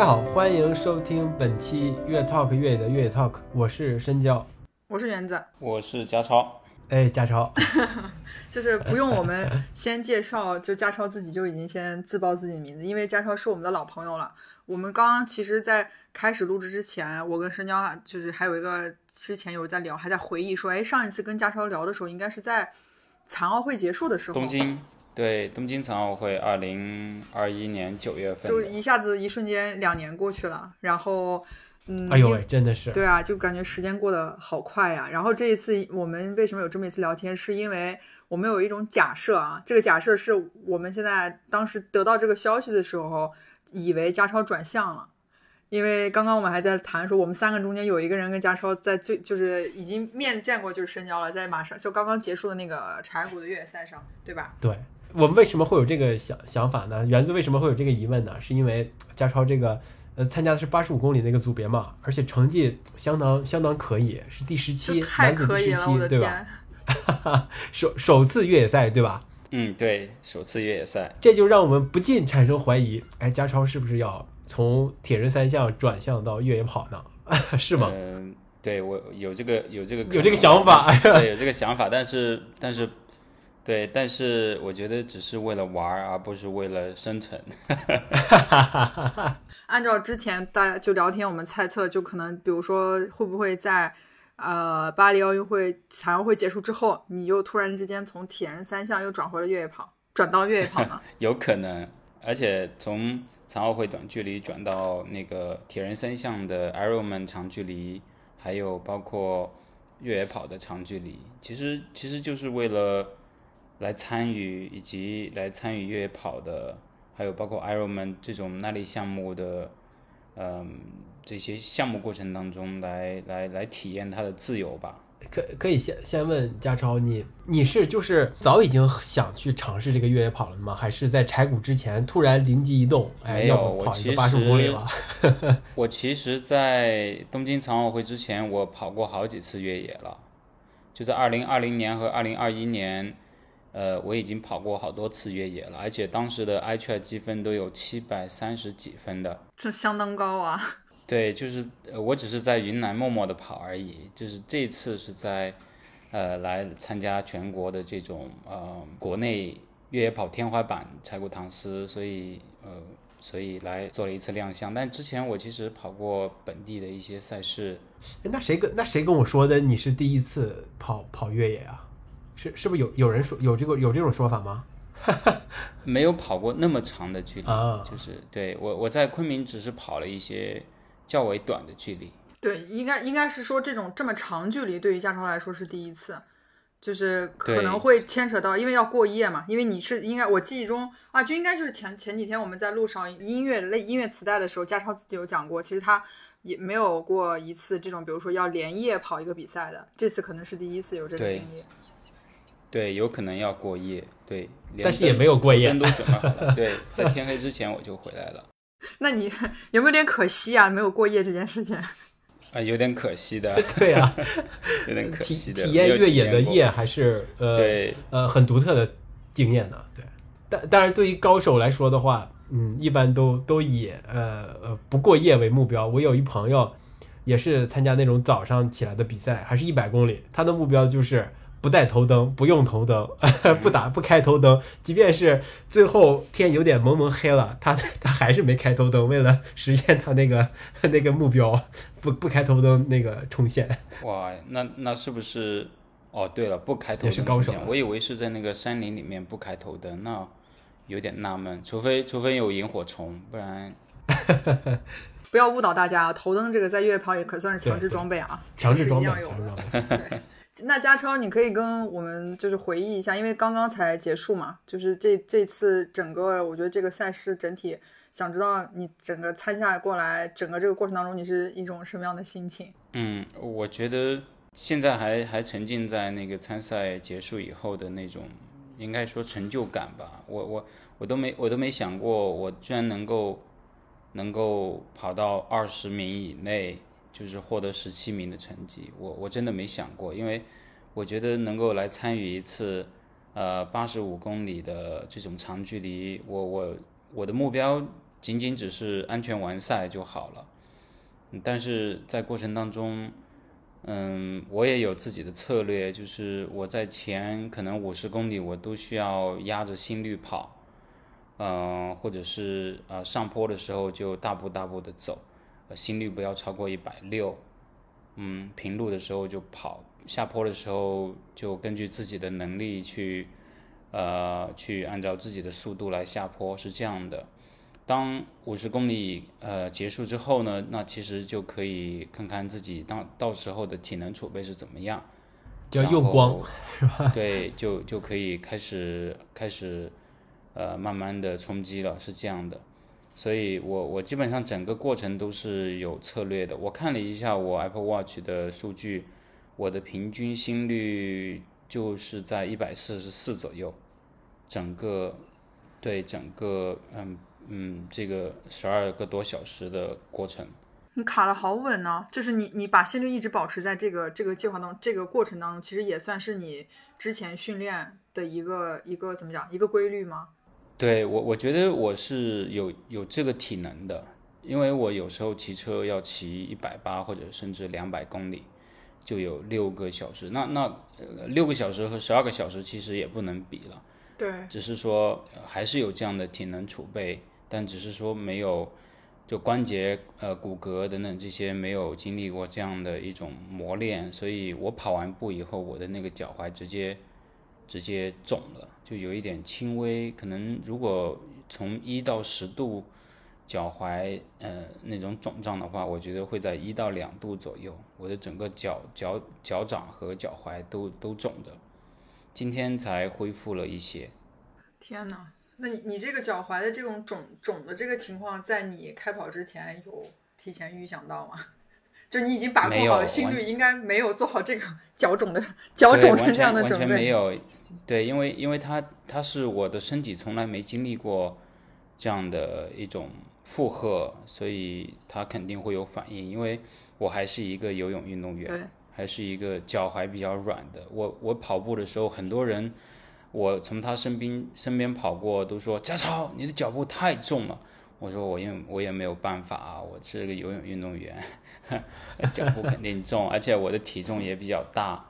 家好，欢迎收听本期越 Talk 越野的越野 Talk，我是申娇，我是园子，我是家超。哎，家超，就是不用我们先介绍，就家超自己就已经先自报自己名字，因为家超是我们的老朋友了。我们刚刚其实，在开始录制之前，我跟申娇就是还有一个之前有在聊，还在回忆说，哎，上一次跟家超聊的时候，应该是在残奥会结束的时候，东京，对，东京残奥会，二零二一年九月份，就一下子一瞬间两年过去了，然后。嗯，哎呦喂，真的是对啊，就感觉时间过得好快呀。然后这一次我们为什么有这么一次聊天，是因为我们有一种假设啊。这个假设是我们现在当时得到这个消息的时候，以为家超转向了，因为刚刚我们还在谈说，我们三个中间有一个人跟家超在最就是已经面见过，就是深交了，在马上就刚刚结束的那个柴谷的越野赛上，对吧？对我们为什么会有这个想想法呢？园子为什么会有这个疑问呢？是因为家超这个。呃，参加的是八十五公里那个组别嘛，而且成绩相当相当可以，是第十七，男子第十七，对吧？首首次越野赛，对吧？嗯，对，首次越野赛，这就让我们不禁产生怀疑，哎，家超是不是要从铁人三项转向到越野跑呢？是吗？嗯，对我有这个有这个有这个想法，对，有 这个想法，但是但是。对，但是我觉得只是为了玩儿，而不是为了生存。按照之前大家就聊天，我们猜测，就可能比如说，会不会在呃巴黎奥运会残奥会结束之后，你又突然之间从铁人三项又转回了越野跑，转到越野跑呢？有可能，而且从残奥会短距离转到那个铁人三项的 Ironman 长距离，还有包括越野跑的长距离，其实其实就是为了。来参与以及来参与越野跑的，还有包括 Ironman 这种耐力项目的，嗯，这些项目过程当中来来来体验它的自由吧。可可以先先问家超，你你是就是早已经想去尝试这个越野跑了吗？还是在柴谷之前突然灵机一动？没有，我其实 我其实，在东京残奥会之前，我跑过好几次越野了，就在二零二零年和二零二一年。呃，我已经跑过好多次越野了，而且当时的 i t r 积分都有七百三十几分的，这相当高啊。对，就是我只是在云南默默的跑而已，就是这次是在呃来参加全国的这种呃国内越野跑天花板柴谷唐斯，所以呃所以来做了一次亮相。但之前我其实跑过本地的一些赛事。那谁跟那谁跟我说的你是第一次跑跑越野啊？是是不是有有人说有这个有这种说法吗？没有跑过那么长的距离，啊就是对我我在昆明只是跑了一些较为短的距离。对，应该应该是说这种这么长距离对于驾超来说是第一次，就是可能会牵扯到，因为要过夜嘛。因为你是应该我记忆中啊，就应该就是前前几天我们在路上音乐类音乐磁带的时候，驾超自己有讲过，其实他也没有过一次这种，比如说要连夜跑一个比赛的，这次可能是第一次有这个经历。对，有可能要过夜，对，但是也没有过夜，灯都准备好了。对，在天黑之前我就回来了。那你有没有点可惜啊？没有过夜这件事情？啊，有点可惜的。对啊，有点可惜的。体验越野的夜还是呃，对，呃，很独特的经验呢。对，但但是对于高手来说的话，嗯，一般都都以呃呃不过夜为目标。我有一朋友也是参加那种早上起来的比赛，还是一百公里，他的目标就是。不带头灯，不用头灯，不打不开头灯，即便是最后天有点蒙蒙黑了，他他还是没开头灯，为了实现他那个那个目标，不不开头灯那个冲线。哇，那那是不是？哦，对了，不开头灯是高手，我以为是在那个山林里面不开头灯，那有点纳闷，除非除非有萤火虫，不然。不要误导大家啊，头灯这个在越野跑也可算是强制装备啊，强制装备。对。那家超，你可以跟我们就是回忆一下，因为刚刚才结束嘛，就是这这次整个，我觉得这个赛事整体，想知道你整个参赛过来，整个这个过程当中，你是一种什么样的心情？嗯，我觉得现在还还沉浸在那个参赛结束以后的那种，应该说成就感吧。我我我都没我都没想过，我居然能够能够跑到二十名以内。就是获得十七名的成绩，我我真的没想过，因为我觉得能够来参与一次，呃，八十五公里的这种长距离，我我我的目标仅仅只是安全完赛就好了。但是在过程当中，嗯，我也有自己的策略，就是我在前可能五十公里我都需要压着心率跑，嗯、或者是呃上坡的时候就大步大步的走，心率不要超过一百六，嗯，平路的时候就跑，下坡的时候就根据自己的能力去，呃，去按照自己的速度来下坡，是这样的。当五十公里呃结束之后呢，那其实就可以看看自己到到时候的体能储备是怎么样，要用光 是吧对，就就可以开始开始呃慢慢的冲击了，是这样的。所以我我基本上整个过程都是有策略的。我看了一下我 Apple Watch 的数据，我的平均心率就是在一百四十四左右，整个对整个嗯嗯这个十二个多小时的过程。你卡的好稳呢、就是你你把心率一直保持在这个这个计划当这个过程当中，其实也算是你之前训练的一个一个怎么讲一个规律吗？对我，我觉得我是有有这个体能的，因为我有时候骑车要骑一百八或者甚至两百公里，就有六个小时。那那呃六个小时和十二个小时其实也不能比了，对，只是说呃还是有这样的体能储备，但只是说没有就关节呃骨骼等等这些没有经历过这样的一种磨练，所以我跑完步以后，我的那个脚踝直接直接肿了，就有一点轻微，可能如果从一到十度脚踝呃那种肿胀的话，我觉得会在一到两度左右，我的整个脚脚脚掌和脚踝都都肿着，今天才恢复了一些。天呐，那你你这个脚踝的这种肿肿的这个情况，在你开跑之前有提前预想到吗？就你已经把控好了心率，应该没有做好这个脚肿的脚肿成这样的准备完全没。有，对，因为因为它它是我的身体从来没经历过这样的一种负荷，所以它肯定会有反应。因为我还是一个游泳运动员，对，还是一个脚踝比较软的。我我跑步的时候，很多人我从他身边身边跑过，都说家超你的脚步太重了。我说我也我也没有办法啊，我是个游泳运动员，脚步肯定重，而且我的体重也比较大，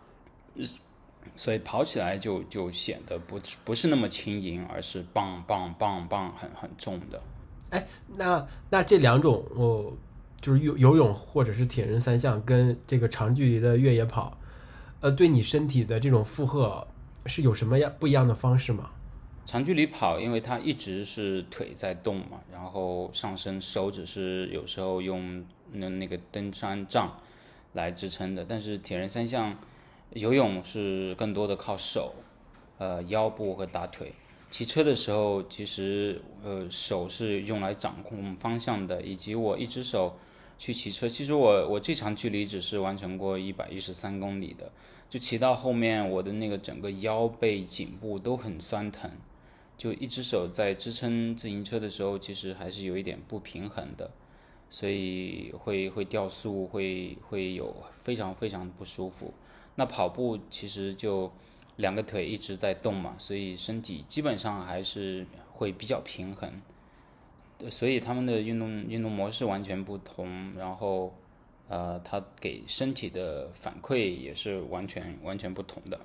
所以跑起来就就显得不不是那么轻盈，而是棒棒棒棒很很重的。哎那那这两种，哦，就是游游泳或者是铁人三项跟这个长距离的越野跑，呃，对你身体的这种负荷是有什么样不一样的方式吗？长距离跑，因为它一直是腿在动嘛，然后上身手只是有时候用那那个登山杖来支撑的，但是铁人三项游泳是更多的靠手，呃腰部和大腿。骑车的时候，其实呃手是用来掌控方向的，以及我一只手去骑车。其实我我这长距离只是完成过一百一十三公里的，就骑到后面，我的那个整个腰背、颈部都很酸疼。就一只手在支撑自行车的时候，其实还是有一点不平衡的，所以会会掉速，会会有非常非常不舒服。那跑步其实就两个腿一直在动嘛，所以身体基本上还是会比较平衡。呃所以他们的运动运动模式完全不同，然后呃，它给身体的反馈也是完全完全不同的。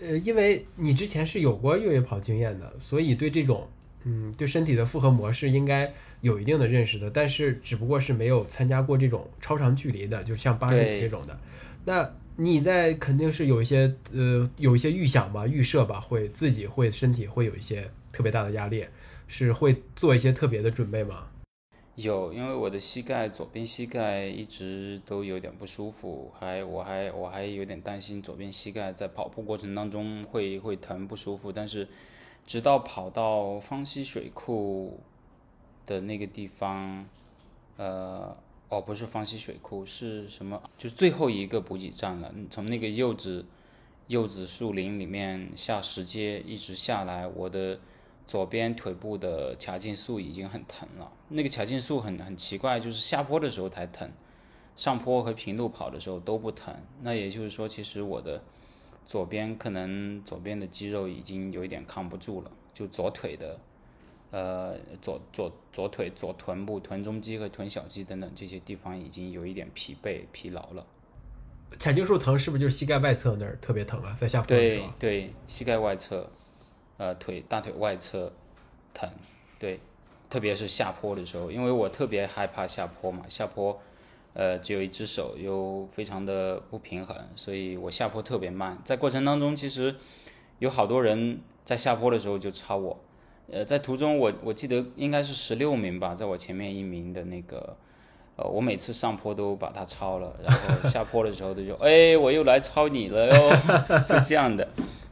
呃，因为你之前是有过越野跑经验的，所以对这种嗯对身体的负荷模式应该有一定的认识的，但是只不过是没有参加过这种超长距离的，就像八十米这种的。那你在肯定是有一些呃有一些预想吧、预设吧，会自己会身体会有一些特别大的压力，是会做一些特别的准备吗？有，因为我的膝盖左边膝盖一直都有点不舒服，还我还我还有点担心左边膝盖在跑步过程当中会会疼不舒服，但是直到跑到方溪水库的那个地方，呃，哦，不是方溪水库，是什么？就是最后一个补给站了。从那个柚子柚子树林里面下石阶一直下来，我的左边腿部的髂胫束已经很疼了。那个髂胫束很很奇怪，就是下坡的时候才疼，上坡和平路跑的时候都不疼。那也就是说，其实我的左边可能左边的肌肉已经有一点扛不住了，就左腿的呃左左左腿、左臀部、臀中肌和臀小肌等等这些地方已经有一点疲惫、疲劳了。髂胫束疼是不是就是膝盖外侧那儿特别疼啊？在下坡的时对候，对，膝盖外侧，呃，腿大腿外侧疼，对，特别是下坡的时候，因为我特别害怕下坡嘛，下坡，呃，只有一只手又非常的不平衡，所以我下坡特别慢。在过程当中，其实有好多人在下坡的时候就超我，呃，在途中我我记得应该是十六名吧，在我前面一名的那个。呃，我每次上坡都把他超了，然后 下坡的时候他就，哎，我又来超你了哟，就这样的。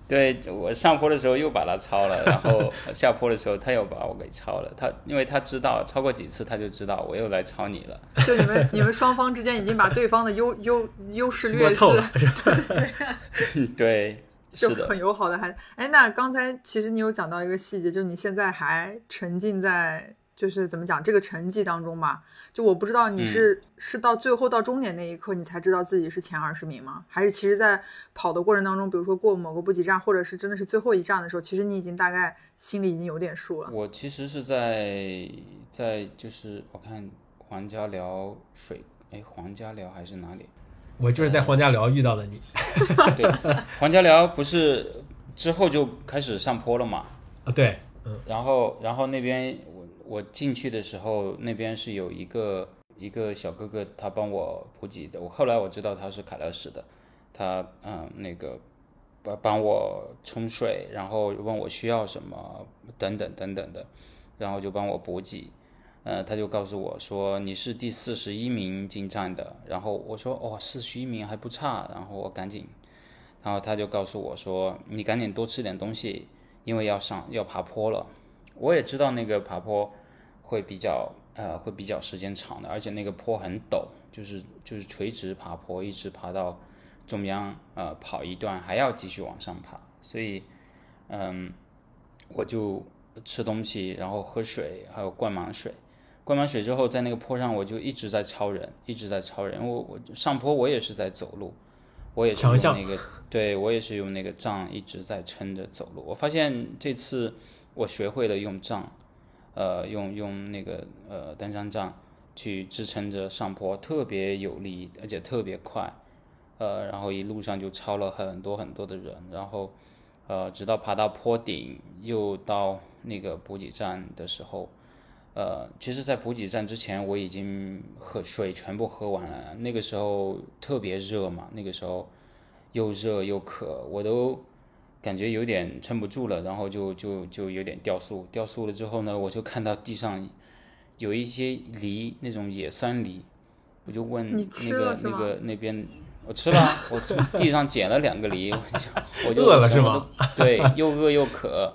对我上坡的时候又把他超了，然后下坡的时候他又把我给超了。他因为他知道超过几次，他就知道我又来超你了。就你们 你们双方之间已经把对方的优优优势劣势摸透了，是吧？对，就，很友好的还哎，那刚才其实你有讲到一个细节，就你现在还沉浸在就是怎么讲这个成绩当中嘛？就我不知道你是、是到最后到终点那一刻你才知道自己是前二十名吗？还是其实在跑的过程当中，比如说过某个补给站，或者是真的是最后一站的时候，其实你已经大概心里已经有点数了。我其实是在在就是我看黄家寮水，哎，黄家寮还是哪里？我就是在黄家寮遇到了你 对，黄家寮不是之后就开始上坡了嘛？啊，对，嗯，然后，然后那边我我进去的时候，那边是有一个一个小哥哥，他帮我补给的。我后来我知道他是凯乐石的，他嗯那个帮帮我冲水，然后问我需要什么等等等等的，然后就帮我补给。呃，他就告诉我说你是第四十一名进站的，然后我说哦，四十一名还不差，然后我赶紧，然后他就告诉我说你赶紧多吃点东西，因为要上要爬坡了。我也知道那个爬坡会比较呃会比较时间长的，而且那个坡很陡，就是就是垂直爬坡，一直爬到中央呃跑一段还要继续往上爬，所以嗯我就吃东西，然后喝水，还有灌满水。灌满水之后，在那个坡上我就一直在超人，一直在超人。我我上坡我也是在走路，我也是用那个，对我也是用那个杖一直在撑着走路。我发现这次我学会了用杖，呃，用用那个呃登山杖去支撑着上坡，特别有力，而且特别快。呃，然后一路上就超了很多很多的人，然后呃，直到爬到坡顶，又到那个补给站的时候，呃，其实，在补给站之前，我已经喝水全部喝完了。那个时候特别热嘛，那个时候又热又渴，我都感觉有点撑不住了，然后就就就有点掉速。掉速了之后呢，我就看到地上有一些梨，那种野酸梨，我就问那个那个那边。我吃了，我从地上捡了两个梨，我就我就饿了是吗？对，又饿又渴，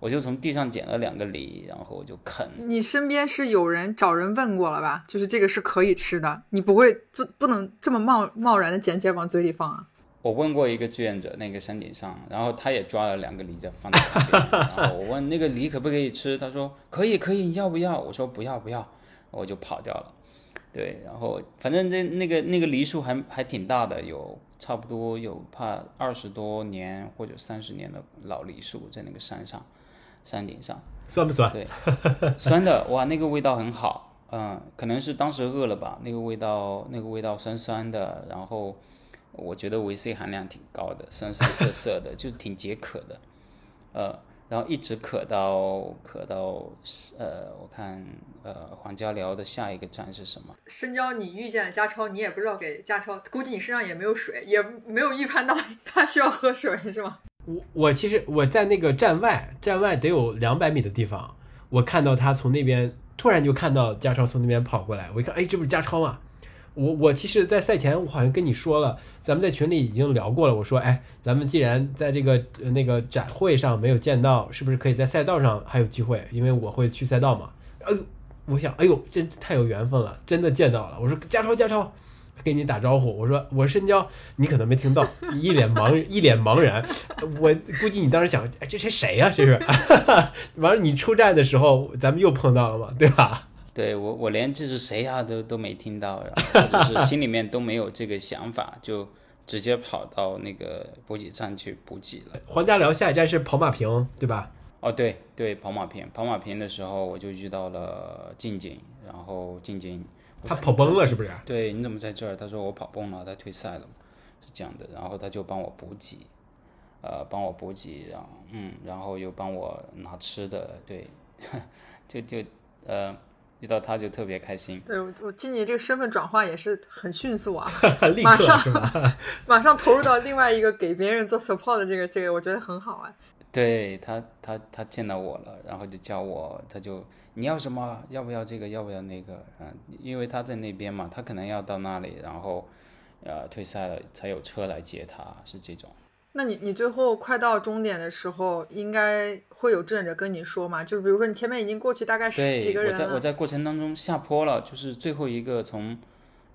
我就从地上捡了两个梨，然后我就啃。你身边是有人找人问过了吧？就是这个是可以吃的，你不会不不能这么贸贸然的捡起来往嘴里放啊？我问过一个志愿者，那个山顶上，然后他也抓了两个梨在放在旁边，然后我问那个梨可不可以吃，他说可以可以，你要不要？我说不要不要，我就跑掉了。对，然后反正这那个那个梨树还还挺大的，有差不多有怕二十多年或者三十年的老梨树在那个山上，山顶上。酸不酸？对，酸的哇，那个味道很好，嗯，可能是当时饿了吧，那个味道那个味道酸酸的，然后我觉得维 C 含量挺高的，酸酸涩涩的，就挺解渴的，呃，然后一直渴到渴到呃，我看呃黄家寮的下一个站是什么？深交你遇见了家超，你也不知道给家超，估计你身上也没有水，也没有预判到他需要喝水，是吗？我我其实我在那个站外，站外得有两百米的地方，我看到他从那边突然就看到家超从那边跑过来，我一看，哎，这不是家超吗？我我其实，在赛前我好像跟你说了，咱们在群里已经聊过了。我说，哎，咱们既然在这个呃那个展会上没有见到，是不是可以在赛道上还有机会？因为我会去赛道嘛。哎呦，我想，哎呦，真太有缘分了，真的见到了。我说，加超，加超。跟你打招呼，我说我是深交，你可能没听到，一脸茫一脸茫然。我估计你当时想，哎，这谁谁呀、这是？完了，你出站的时候，咱们又碰到了嘛，对吧？对我我连这是谁啊、都都没听到，然后就是心里面都没有这个想法，就直接跑到那个补给站去补给了。黄家辽下一站是跑马坪，对吧？哦，对对，跑马坪，跑马坪的时候我就遇到了静静，然后静静，他跑崩了是不是？对，你怎么在这儿？他说我跑崩了，他退赛了，是这样的。然后他就帮我补给，呃，帮我补给，然后嗯，然后又帮我拿吃的，对，就就呃，遇到他就特别开心。对我我进你这个身份转换也是很迅速啊，马上？马上投入到另外一个给别人做 support 的这个这个，我觉得很好啊。对他，他他见到我了，然后就叫我，他就你要什么？要不要这个？要不要那个？嗯，因为他在那边嘛，他可能要到那里，然后呃退赛了才有车来接他，是这种。那你你最后快到终点的时候，应该会有志愿者跟你说嘛？就是比如说你前面已经过去大概十几，个人了，我在我在过程当中下坡了，就是最后一个从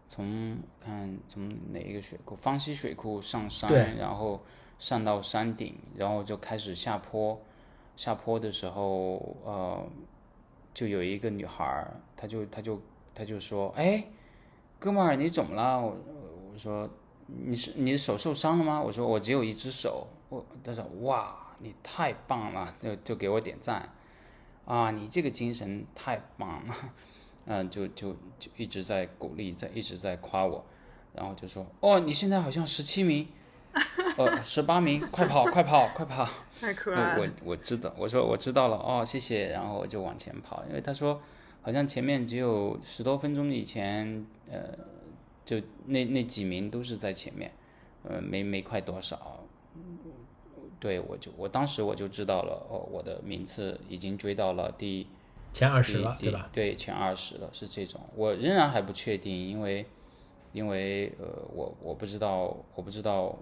从看从哪一个水库，方西水库上山，然后上到山顶，然后就开始下坡。下坡的时候，呃，就有一个女孩儿，她就她就她就说：“哎，哥们儿，你怎么了？”我我说：“你是你的手受伤了吗？”我说：“我只有一只手。”我他说：“哇，你太棒了！”就就给我点赞。啊，你这个精神太棒了，嗯，就就就一直在鼓励，在一直在夸我，然后就说，哦，你现在好像十七名，呃，十八名，快跑，快跑，快跑！太可爱了。我我知道，我说我知道了，哦，谢谢，然后我就往前跑，因为他说好像前面只有十多分钟以前，呃，就那那几名都是在前面，呃，没没快多少。对，我就我当时我就知道了，哦，我的名次已经追到了第前二十了对吧？对，前二十了，是这种。我仍然还不确定，因为因为呃，我我不知道，我不知道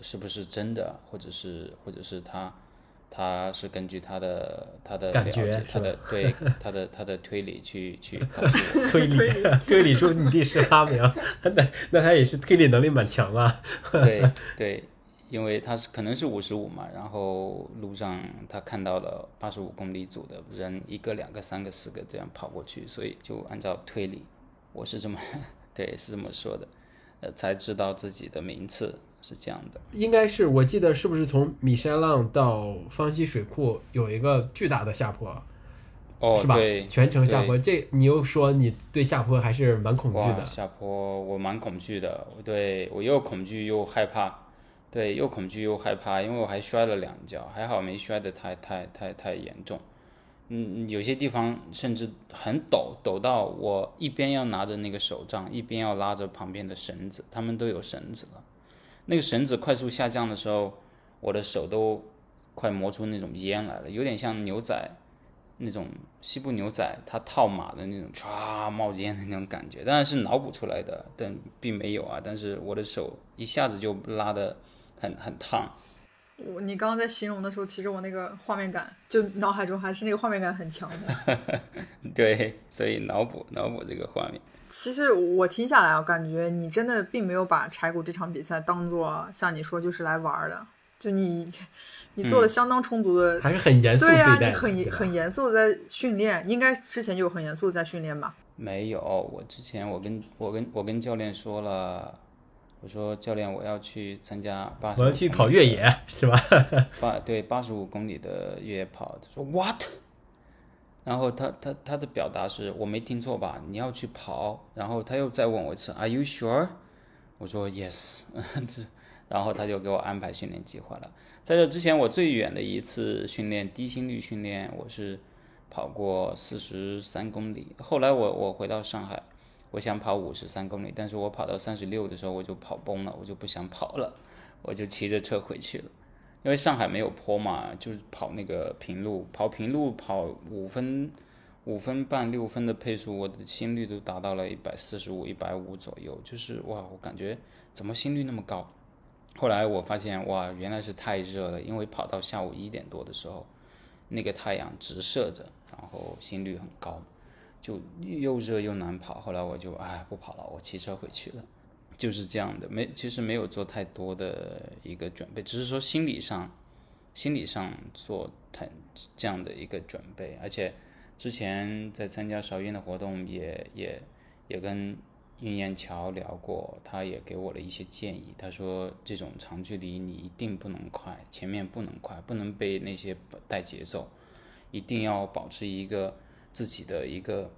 是不是真的，或者是或者是他他是根据他的他的了感觉解，他的对他的 他的推理去去 告诉我。推理 推理出你第十八名，那那他也是推理能力蛮强啊。对对，因为他是可能是五十五嘛，然后路上他看到了八十五公里组的人一个、两个、三个、四个这样跑过去，所以就按照推理，我是这么对是这么说的，呃，才知道自己的名次是这样的。应该是我记得是不是从米山浪到方溪水库有一个巨大的下坡，哦，是吧对，？全程下坡，这你又说你对下坡还是蛮恐惧，的。下坡我蛮恐惧的，对我又恐惧又害怕，对，又恐惧又害怕，因为我还摔了两跤，还好没摔得太太太太严重。嗯，有些地方甚至很陡，陡到我一边要拿着那个手杖，一边要拉着旁边的绳子，他们都有绳子了。那个绳子快速下降的时候，我的手都快磨出那种烟来了，有点像牛仔那种西部牛仔他套马的那种唰冒烟的那种感觉，当然是脑补出来的，但并没有啊。但是我的手一下子就拉的很很烫，我你刚刚在形容的时候，其实我那个画面感，就脑海中还是那个画面感很强的。对，所以脑补脑补这个画面。其实我听下来，我感觉你真的并没有把柴谷这场比赛当做像你说就是来玩的，就你你做了相当充足的，还是很严肃对呀、你很很严肃的在训练，应该之前就有很严肃的在训练吧？没有，我之前我跟我跟我跟教练说了，我说教练我要去参加八十，我要去跑越野是吧？八对八十五公里的越野跑，他说 what？然后他他他的表达是我没听错吧？你要去跑，然后他又再问我一次，Are you sure？我说 yes，然后他就给我安排训练计划了。在这之前，我最远的一次训练低心率训练，我是跑过四十三公里。后来我我回到上海，我想跑五十三公里，但是我跑到三十六的时候我就跑崩了，我就不想跑了，我就骑着车回去了。因为上海没有坡嘛，就是跑那个平路，跑平路跑五分五分半六分的配速，我的心率都达到了一百四十五、一百五左右，就是哇，我感觉怎么心率那么高？后来我发现哇，原来是太热了，因为跑到下午一点多的时候，那个太阳直射着，然后心率很高，就又热又难跑。后来我就哎不跑了，我骑车回去了。就是这样的，没其实没有做太多的一个准备，只是说心理上，心理上做太这样的一个准备，而且之前在参加韶音的活动也也也跟云岩桥聊过，他也给我了一些建议，他说这种长距离你一定不能快，前面不能快，不能被那些带节奏，一定要保持一个自己的一个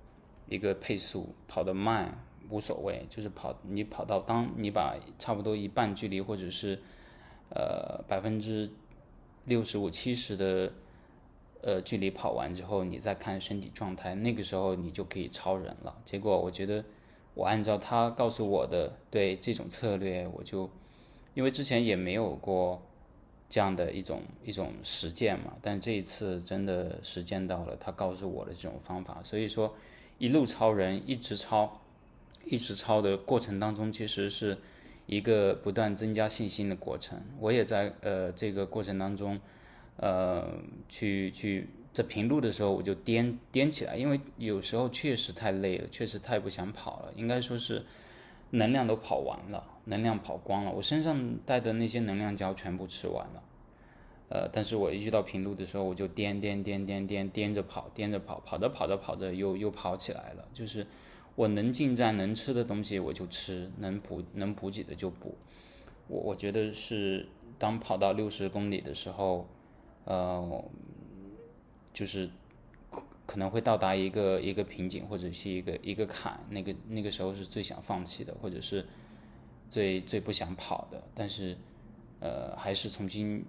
一个配速，跑得慢无所谓，就是跑你跑到当你把差不多一半距离或者是呃百分之六十五七十的呃距离跑完之后，你再看身体状态，那个时候你就可以超人了。结果我觉得我按照他告诉我的对这种策略，我就因为之前也没有过这样的一种一种实践嘛，但这一次真的实践到了他告诉我的这种方法，所以说一路超人，一直超，一直超的过程当中，其实是一个不断增加信心的过程。我也在呃这个过程当中，呃去去在平路的时候我就颠颠起来，因为有时候确实太累了，确实太不想跑了，应该说是能量都跑完了，能量跑光了，我身上带的那些能量胶全部吃完了。呃，但是我一遇到平路的时候，我就颠颠颠颠颠颠着跑，颠着跑，跑着跑着跑着又又跑起来了。就是我能进站能吃的东西我就吃，能补能补给的就补。我我觉得是当跑到六十公里的时候，呃，就是可可能会到达一个一个瓶颈或者是一个一个坎，那个那个时候是最想放弃的，或者是最最不想跑的，但是呃还是重新。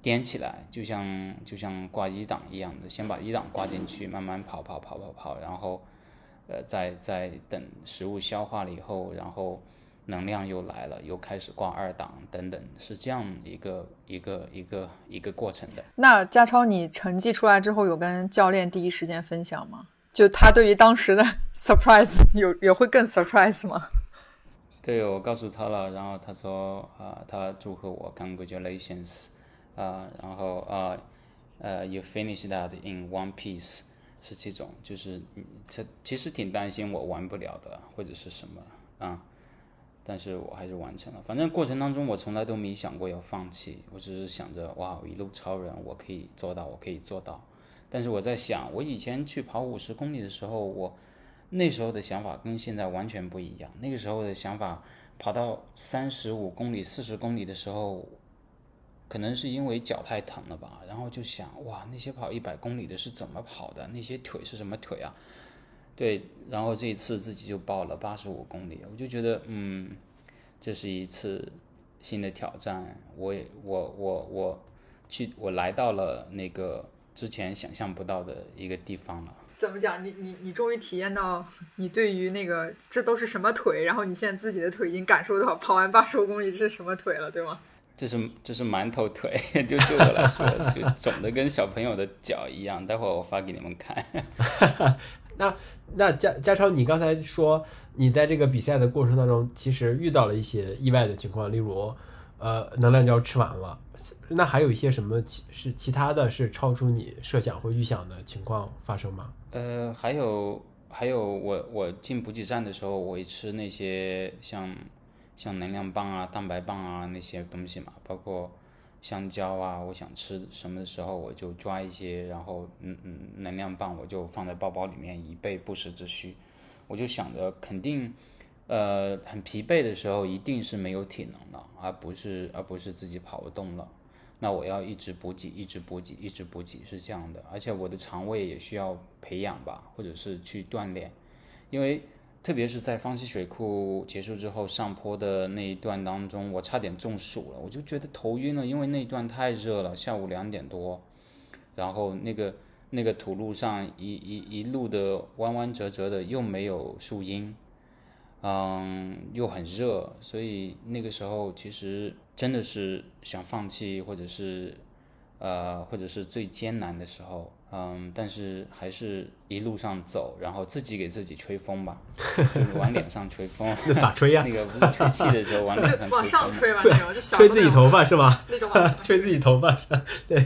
颠起来，就像就像挂一档一样的，先把一档挂进去，慢慢跑跑跑跑跑，然后，呃，在在等食物消化了以后，然后能量又来了，又开始挂二档等等，是这样一个一个一个一个过程的。那嘉超，你成绩出来之后有跟教练第一时间分享吗？就他对于当时的 surprise 有也会更 surprise 吗？对，我告诉他了，然后他说啊，他祝贺我，congratulations。啊，然后啊，呃，you finished that in one piece，是这种，就是这其实挺担心我完不了的，或者是什么啊，但是我还是完成了。反正过程当中我从来都没想过要放弃，我只是想着哇，一路超人，我可以做到，我可以做到。但是我在想，我以前去跑五十公里的时候，我那时候的想法跟现在完全不一样。那个时候的想法，跑到三十五公里、四十公里的时候。可能是因为脚太疼了吧，然后就想哇，那些跑一百公里的是怎么跑的？那些腿是什么腿啊？对，然后这一次自己就报了八十五公里，我就觉得嗯，这是一次新的挑战。我也我我我去我来到了那个之前想象不到的一个地方了。怎么讲？你你你终于体验到你对于那个这都是什么腿？然后你现在自己的腿已经感受到跑完八十五公里是什么腿了，对吗？这是这是馒头腿，就对我来说，就肿的跟小朋友的脚一样。待会儿我发给你们看。那那佳佳超，你刚才说你在这个比赛的过程当中，其实遇到了一些意外的情况，例如，呃，能量胶吃完了。那还有一些什么其是其他的是超出你设想或预想的情况发生吗？呃，还有还有，我我进补给站的时候，我会吃那些像。像能量棒啊、蛋白棒啊那些东西嘛，包括香蕉啊，我想吃什么的时候我就抓一些，然后嗯嗯能量棒我就放在包包里面以备不时之需。我就想着肯定呃很疲惫的时候一定是没有体能了，而不是而不是自己跑不动了。那我要一直补给，一直补给，一直补给是这样的。而且我的肠胃也需要培养吧，或者是去锻炼，因为。特别是在方溪水库结束之后上坡的那一段当中，我差点中暑了，我就觉得头晕了，因为那一段太热了，下午两点多，然后那个那个土路上一一一路的弯弯折折的，又没有树荫，嗯，又很热，所以那个时候其实真的是想放弃，或者是呃，或者是最艰难的时候。嗯，但是还是一路上走，然后自己给自己吹风吧，就是往脸上吹风。那咋吹呀？那个不是吹气的时候往脸上吹往上吹吧，那种就 吹自己头发是吗？那种吹自己头发是，对，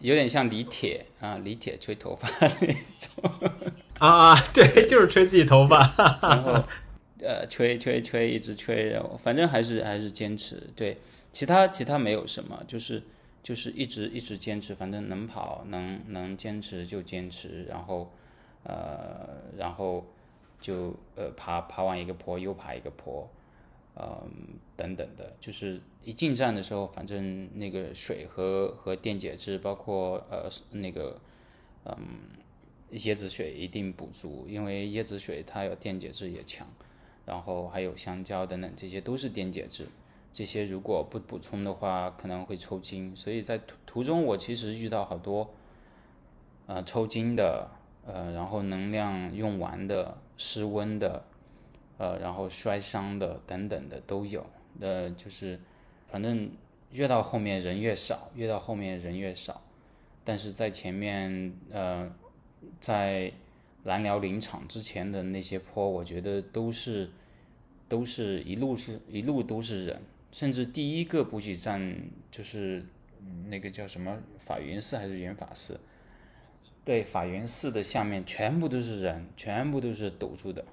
有点像李铁啊，李铁吹头发那种。啊，对，就是吹自己头发，然后呃，吹吹吹，一直吹，然后反正还是还是坚持。对，其他其他没有什么，就是。就是一直一直坚持，反正能跑能能坚持就坚持，然后，呃，然后就呃爬爬完一个坡又爬一个坡，嗯等等的，就是一进站的时候，反正那个水和和电解质，包括呃那个嗯，椰子水一定补足，因为椰子水它有电解质也强，然后还有香蕉等等，这些都是电解质。这些如果不补充的话，可能会抽筋。所以在途途中，我其实遇到好多，呃，抽筋的，呃，然后能量用完的、失温的，呃，然后摔伤的等等的都有。呃，就是反正越到后面人越少，越到后面人越少。但是在前面，呃，在蓝辽林场之前的那些坡，我觉得都是都是一路是一路都是人。甚至第一个补给站就是那个叫什么法源寺还是圆法寺？对，法源寺的下面全部都是人，全部都是堵住的，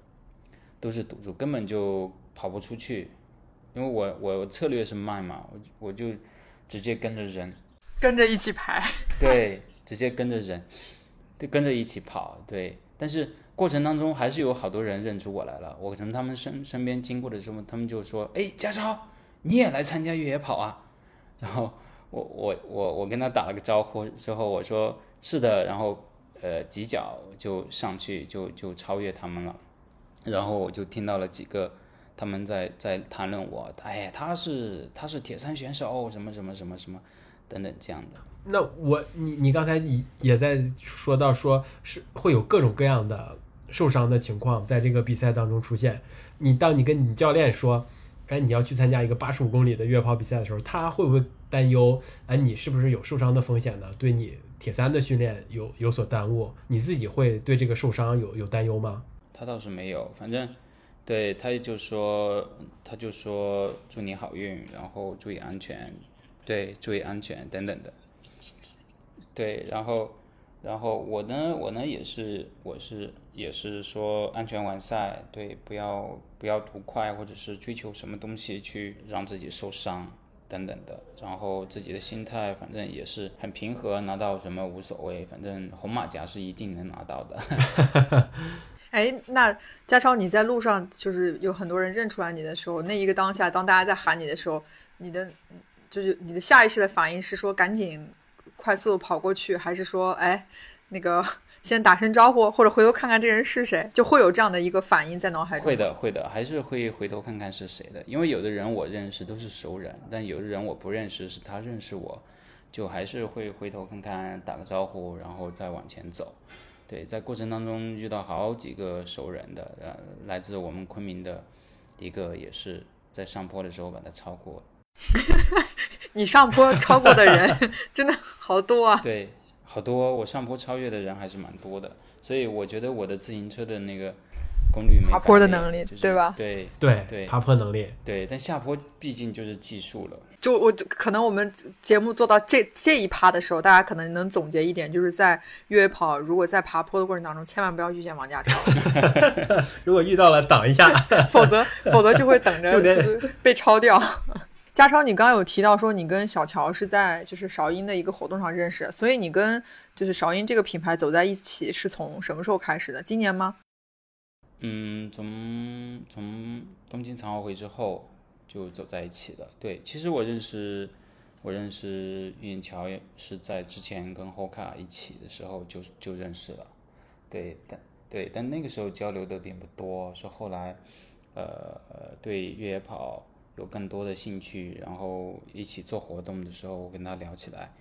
都是堵住，根本就跑不出去。因为我我策略是慢嘛，我我就直接跟着人，跟着一起排。对，直接跟着人，就跟着一起跑。对，但是过程当中还是有好多人认出我来了。我从他们身身边经过的时候，他们就说：“哎，家超。”你也来参加越野跑啊？然后我我我我跟他打了个招呼之后，我说是的，然后呃几脚就上去就就超越他们了。然后我就听到了几个他们在在谈论我，哎，他是他是铁三选手，什么什么什么什么等等这样的。那我你你刚才也也在说到说是会有各种各样的受伤的情况在这个比赛当中出现。你当你跟你教练说。哎，你要去参加一个八十五公里的越野跑比赛的时候，他会不会担忧？哎，你是不是有受伤的风险呢？对你铁三的训练有有所耽误？你自己会对这个受伤有有担忧吗？他倒是没有，反正对他就说，他就说祝你好运，然后注意安全，对，注意安全等等的。对，然后。然后我呢，我呢也是，我是也是说安全完赛，对，不要不要图快，或者是追求什么东西去让自己受伤等等的。然后自己的心态反正也是很平和，拿到什么无所谓，反正红马甲是一定能拿到的。哎，那家超你在路上就是有很多人认出来你的时候，那一个当下，当大家在喊你的时候，你的就是你的下意识的反应是说赶紧。快速跑过去，还是说，哎，那个先打声招呼，或者回头看看这人是谁，就会有这样的一个反应在脑海中。会的，会的，还是会回头看看是谁的。因为有的人我认识都是熟人，但有的人我不认识，是他认识我，就还是会回头看看，打个招呼，然后再往前走。对，在过程当中遇到好几个熟人的，呃，来自我们昆明的一个，也是在上坡的时候把他超过。你上坡超过的人 真的好多啊！对，好多，我上坡超越的人还是蛮多的，所以我觉得我的自行车的那个功率、爬坡的能力，对吧？对对对，爬坡能力，对，但下坡毕竟就是技术了。就我可能我们节目做到这这一趴的时候，大家可能能总结一点，就是在越野跑，如果在爬坡的过程当中，千万不要遇见王家超。如果遇到了，挡一下，否则否则就会等着 就是被超掉。家超，你刚刚有提到说你跟小乔是在就是韶音的一个活动上认识，所以你跟就是韶音这个品牌走在一起是从什么时候开始的？今年吗？嗯，从从东京残奥会之后就走在一起的。对，其实我认识我认识岳云桥是在之前跟 Hoka 一起的时候就就认识了。对，但对，但那个时候交流的并不多，是后来呃对越野跑。有更多的兴趣，然后一起做活动的时候，我跟他聊起来，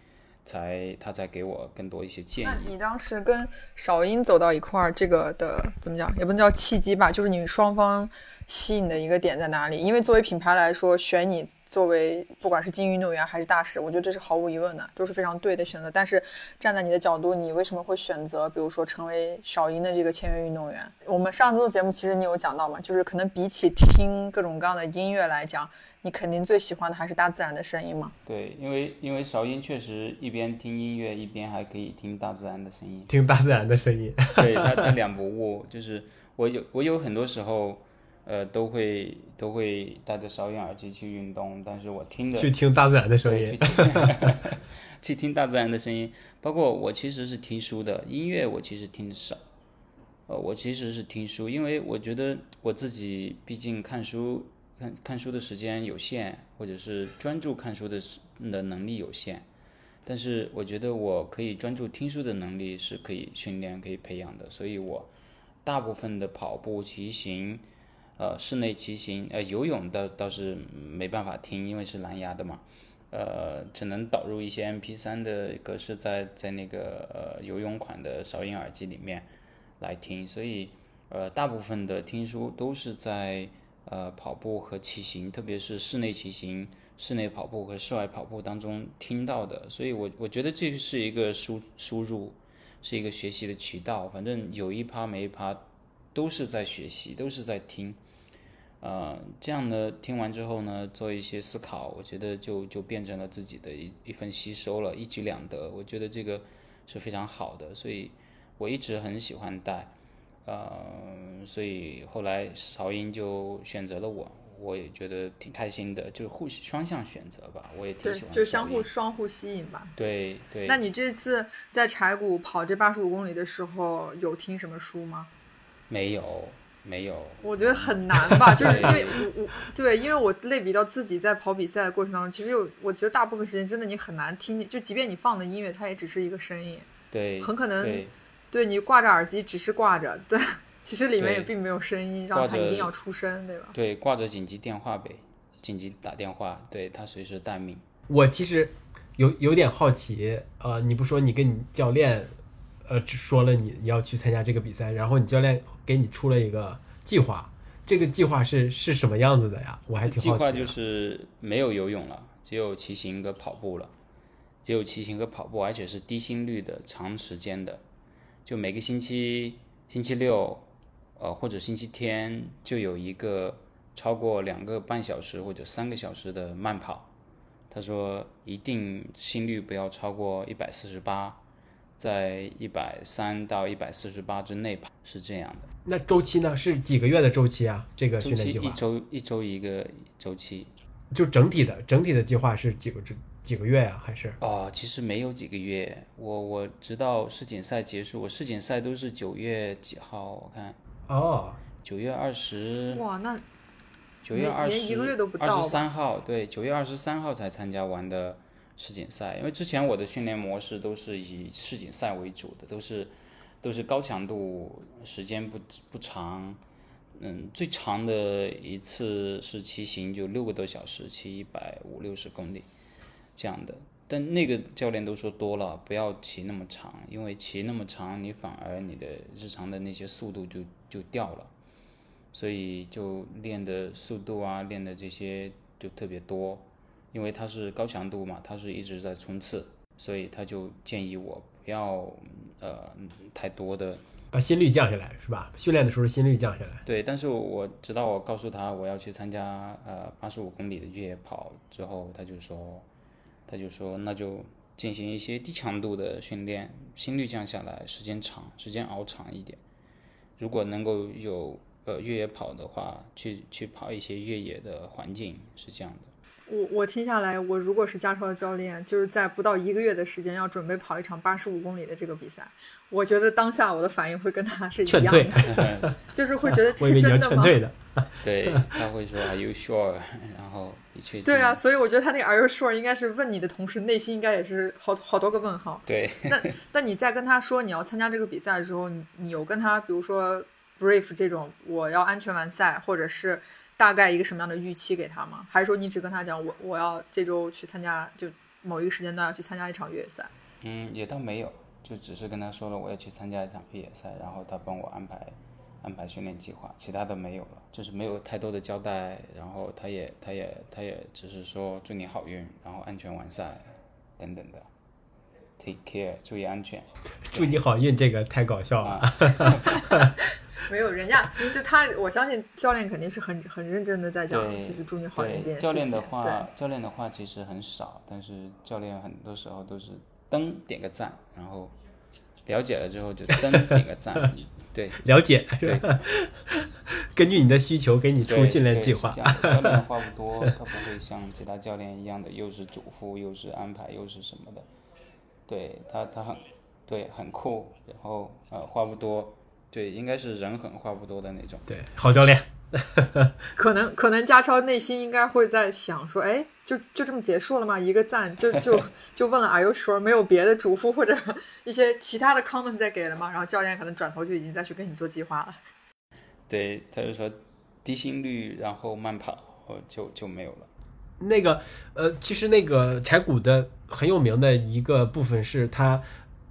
才他才给我更多一些建议。那你当时跟少英走到一块儿，这个的怎么讲，也不能叫契机吧，就是你们双方吸引的一个点在哪里？因为作为品牌来说，选你。作为不管是精英运动员还是大使，我觉得这是毫无疑问的，都是非常对的选择。但是站在你的角度，你为什么会选择，比如说成为少英的这个签约运动员？我们上次做节目，其实你有讲到嘛，就是可能比起听各种各样的音乐来讲，你肯定最喜欢的还是大自然的声音嘛。对，因为因为韶音确实一边听音乐，一边还可以听大自然的声音，听大自然的声音。对它 它两不误。就是我有我有很多时候。呃，都会都会戴着韶音耳机去运动，但是我听的去听大自然的声音，去听大自然的声音。包括我其实是听书的，音乐我其实听的少。呃，我其实是听书，因为我觉得我自己毕竟看书看看书的时间有限，或者是专注看书的的能力有限。但是我觉得我可以专注听书的能力是可以训练、可以培养的，所以我大部分的跑步、骑行，呃，室内骑行，呃，游泳倒倒是没办法听，因为是蓝牙的嘛，呃，只能导入一些 MP3 的格式在在那个呃游泳款的韶音耳机里面来听，所以呃，大部分的听书都是在呃跑步和骑行，特别是室内骑行。室内跑步和室外跑步当中听到的，所以我我觉得这是一个输输入，是一个学习的渠道。反正有一趴没一趴，都是在学习，都是在听。呃，这样呢，听完之后呢，做一些思考，我觉得就就变成了自己的一一份吸收了，一举两得。我觉得这个是非常好的，所以我一直很喜欢带。呃，所以后来韶音就选择了我。我也觉得挺开心的，就是互双向选择吧，我也挺喜欢。就相互双互吸引吧。对对。那你这次在柴谷跑这八十五公里的时候，有听什么书吗？没有，没有。我觉得很难吧，就是因为 我我对，因为我类比到自己在跑比赛的过程当中，其实有，我觉得大部分时间真的你很难听，就即便你放的音乐，它也只是一个声音。对。很可能，对你挂着耳机只是挂着，对。其实里面也并没有声音，让他一定要出声，对吧？对，挂着紧急电话呗，紧急打电话，对他随时待命。我其实有有点好奇，呃，你不说你跟你教练，呃，只说了你你要去参加这个比赛，然后你教练给你出了一个计划，这个计划是是什么样子的呀？我还挺好奇。计划就是没有游泳了，只有骑行和跑步了，只有骑行和跑步，而且是低心率的、长时间的，就每个星期星期六。呃，或者星期天就有一个超过两个半小时或者三个小时的慢跑。他说一定心率不要超过一百四十八，在一百三到一百四十八之内跑是这样的。那周期呢？是几个月的周期啊？这个训练计划一周一周一个周期，就整体的整体的计划是几个几几个月呀？还是？哦，其实没有几个月。我我直到世锦赛结束，我世锦赛都是九月几号？我看。哦，九月二十哇，那九月二十二十三号，对，九月二十三号才参加完的世锦赛。因为之前我的训练模式都是以世锦赛为主的，都是都是高强度，时间不不长。嗯，最长的一次是骑行，就六个多小时，骑一百五六十公里这样的。但那个教练都说多了，不要骑那么长，因为骑那么长，你反而你的日常的那些速度就就掉了，所以就练的速度啊，练的这些就特别多，因为他是高强度嘛，他是一直在冲刺，所以他就建议我不要呃太多的把心率降下来，是吧？训练的时候心率降下来。对，但是我直到我告诉他我要去参加呃八十五公里的越野跑之后，他就说。他就说，那就进行一些低强度的训练，心率降下来，时间长，时间熬长一点。如果能够有呃越野跑的话，去去跑一些越野的环境，是这样的。我我听下来，我如果是加超的教练，就是在不到一个月的时间要准备跑一场八十五公里的这个比赛，我觉得当下我的反应会跟他是一样的，就是会觉得这是真的吗？对，他会说 Are you sure？然后对啊，所以我觉得他那个 Are you sure 应该是问你的同时，内心应该也是好好多个问号。对，那那你在跟他说你要参加这个比赛的时候，你你有跟他比如说 brief 这种我要安全完赛，或者是？大概一个什么样的预期给他吗？还是说你只跟他讲我我要这周去参加，就某一个时间段要去参加一场越野赛？嗯，也倒没有，就只是跟他说了我要去参加一场越野赛，然后他帮我安排安排训练计划，其他的没有了，就是没有太多的交代。然后他也他也他也只是说祝你好运，然后安全完赛等等的，take care，注意安全。祝你好运，这个太搞笑了。没有，人家就他，我相信教练肯定是很很认真的在讲，就是祝你好运这件事情。教练的话，教练的话其实很少，但是教练很多时候都是灯点个赞，然后了解了之后就登点个赞。对，了解是吧？根据你的需求给你出训练计划。教练话不多，他不会像其他教练一样的，又是嘱咐，又是安排，又是什么的。对他，他很对，很酷，然后呃话不多。对，应该是人狠话不多的那种。对，好教练。可能可能家超内心应该会在想说，哎，就就这么结束了吗？一个赞就就就问了，Are you sure？没有别的嘱咐或者一些其他的 comments 再给了吗？然后教练可能转头就已经再去跟你做计划了。对，他就说低心率，然后慢跑，就就没有了。那个呃，其实那个柴谷的很有名的一个部分是他。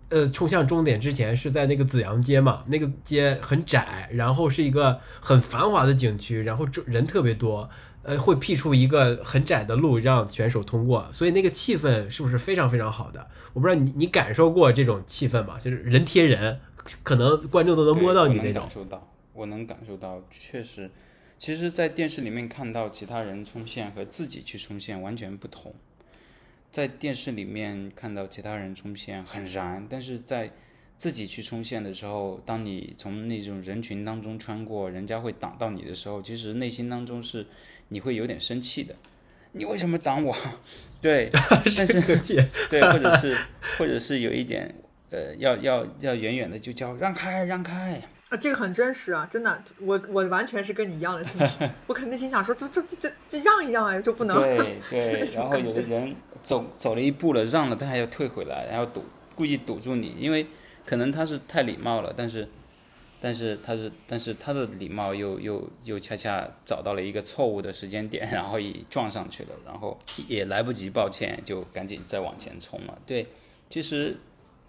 呃，冲向终点之前是在那个紫阳街嘛，那个街很窄，然后是一个很繁华的景区，然后人特别多，呃，会辟出一个很窄的路让选手通过，所以那个气氛是不是非常非常好的？我不知道你你感受过这种气氛吗？就是人贴人，可能观众都能摸到你那种。感受到，我能感受到，确实，其实，在电视里面看到其他人冲线和自己去冲线完全不同。在电视里面看到其他人冲线很燃，但是在自己去冲线的时候，当你从那种人群当中穿过，人家会挡到你的时候，其实内心当中是你会有点生气的。你为什么挡我？对，但是对，或者是 或者是有一点呃，要要要远远的就叫让开让开。啊，这个很真实啊，真的，我我完全是跟你一样的心情，我肯定心想说，这这这这让一让啊，就不能。对对，然后有的人走走了一步了，让了，他还要退回来，然后堵，故意堵住你，因为可能他是太礼貌了，但是但是他是但是他的礼貌又又又恰恰找到了一个错误的时间点，然后也撞上去了，然后也来不及抱歉，就赶紧再往前冲了。对，其实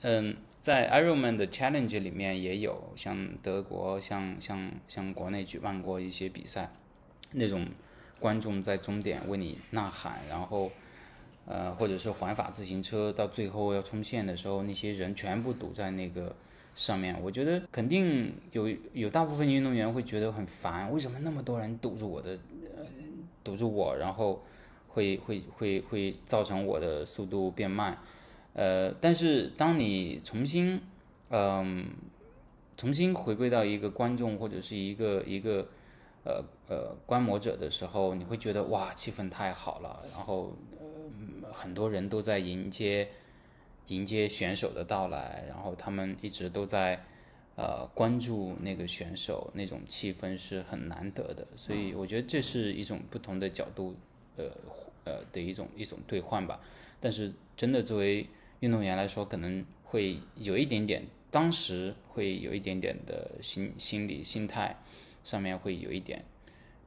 嗯。在 Ironman 的 Challenge 里面也有，像德国，像像像国内举办过一些比赛，那种观众在终点为你呐喊，然后呃，或者是环法自行车到最后要冲线的时候，那些人全部堵在那个上面，我觉得肯定有有大部分运动员会觉得很烦，为什么那么多人堵住我的，呃，堵住我，然后会会会会造成我的速度变慢。呃，但是当你重新，嗯，重新回归到一个观众或者是一个一个，呃呃观摩者的时候，你会觉得哇，气氛太好了，然后很多人都在迎接迎接选手的到来，然后他们一直都在呃关注那个选手，那种气氛是很难得的，所以我觉得这是一种不同的角度，呃呃的一种一种兑换吧。但是真的作为运动员来说，可能会有一点点，当时会有一点点的心心理心态上面会有一点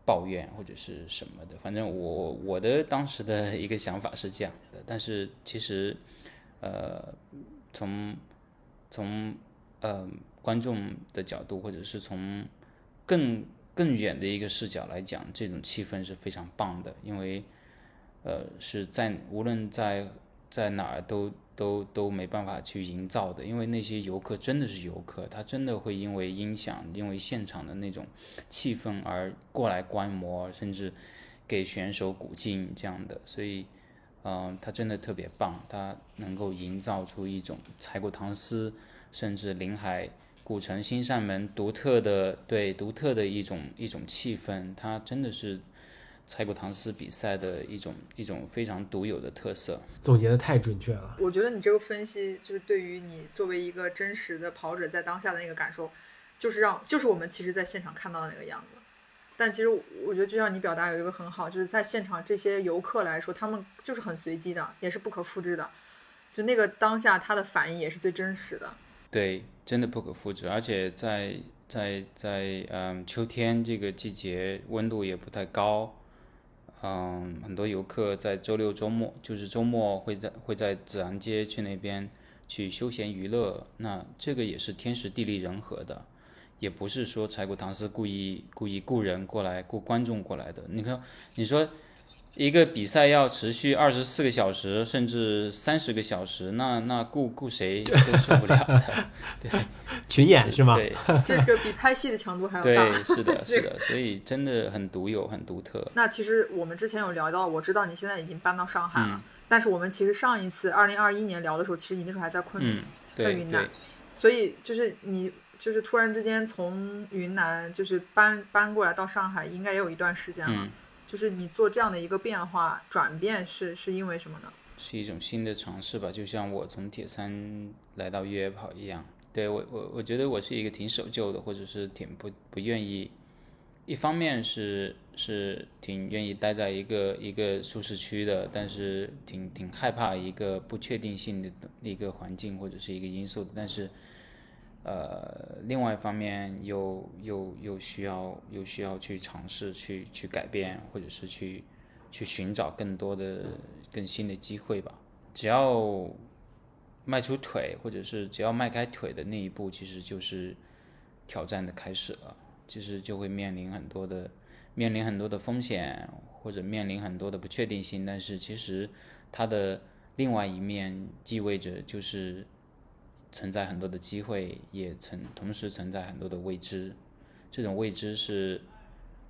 抱怨或者是什么的。反正我我的当时的一个想法是这样的，但是其实，呃，从从呃观众的角度，或者是从更更远的一个视角来讲，这种气氛是非常棒的，因为呃是在无论在在哪儿都。都都没办法去营造的，因为那些游客真的是游客，他真的会因为音响、因为现场的那种气氛而过来观摩，甚至给选手鼓劲这样的。所以，嗯，他真的特别棒，他能够营造出一种柴谷唐斯甚至临海古城新善门独特的对独特的一种一种气氛，他真的是。柴谷唐诗比赛的一种一种非常独有的特色，总结的太准确了。我觉得你这个分析就是对于你作为一个真实的跑者在当下的那个感受，就是让就是我们其实在现场看到的那个样子。但其实我觉得就像你表达有一个很好，就是在现场这些游客来说，他们就是很随机的，也是不可复制的。就那个当下他的反应也是最真实的。对，真的不可复制，而且在在在嗯秋天这个季节，温度也不太高。嗯，很多游客在周六周末，就是周末会在会在紫然街去那边去休闲娱乐。那这个也是天时地利人和的，也不是说柴谷唐斯故意故意雇人过来雇观众过来的。你看，你说。一个比赛要持续二十四个小时，甚至三十个小时，那那雇雇谁都受不了的。对，群演是吗？对，这个比拍戏的强度还要大。对，是的，是的，所以真的很独有，很独特。那其实我们之前有聊到，我知道你现在已经搬到上海了，但是我们其实上一次二零二一年聊的时候，其实你那时候还在昆明，在云南，所以就是你就是突然之间从云南就是搬搬过来到上海，应该也有一段时间了。就是你做这样的一个变化转变是是因为什么呢？是一种新的尝试吧，就像我从铁三来到越野跑一样。对我我我觉得我是一个挺守旧的，或者是挺不不愿意一方面是是挺愿意待在一个一个舒适区的，但是挺挺害怕一个不确定性的一个环境或者是一个因素的，但是呃，另外一方面又又又需要又需要去尝试去去改变，或者是去去寻找更多的更新的机会吧。只要迈出腿，或者是只要迈开腿的那一步，其实就是挑战的开始了。其实就会面临很多的面临很多的风险，或者面临很多的不确定性。但是其实它的另外一面意味着就是存在很多的机会，也存同时存在很多的未知。这种未知是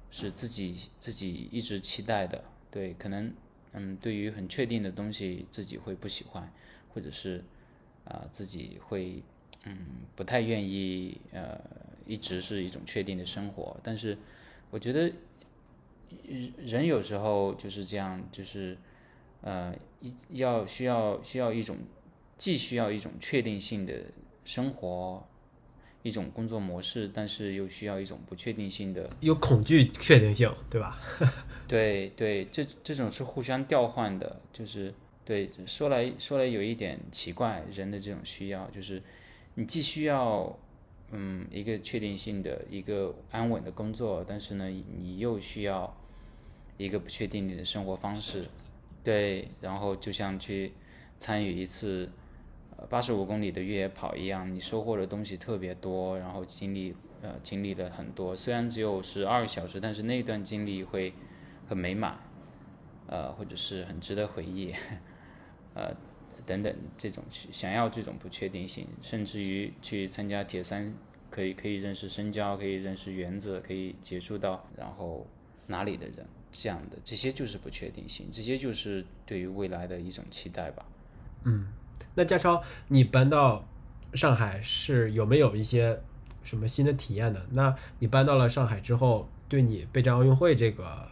是自己自己一直期待的。对，可能嗯，对于很确定的东西，自己会不喜欢，或者是啊，自己会嗯不太愿意呃。一直是一种确定的生活，但是我觉得人有时候就是这样，就是呃，一要需要需要一种既需要一种确定性的生活，一种工作模式，但是又需要一种不确定性的，有恐惧确定性，对吧？对对，这这种是互相调换的，就是对说来说来有一点奇怪，人的这种需要就是你既需要。嗯，一个确定性的一个安稳的工作，但是呢，你又需要一个不确定的生活方式，对，然后就像去参与一次八十五公里的越野跑一样，你收获的东西特别多，然后经历呃经历了很多，虽然只有十二个小时，但是那段经历会很美满，呃，或者是很值得回忆，呃。等等，这种去想要这种不确定性，甚至于去参加铁三，可以可以认识深交，可以认识原则，可以接触到然后哪里的人，这样的这些就是不确定性，这些就是对于未来的一种期待吧。嗯，那嘉超，你搬到上海是有没有一些什么新的体验呢？那你搬到了上海之后，对你备战奥运会这个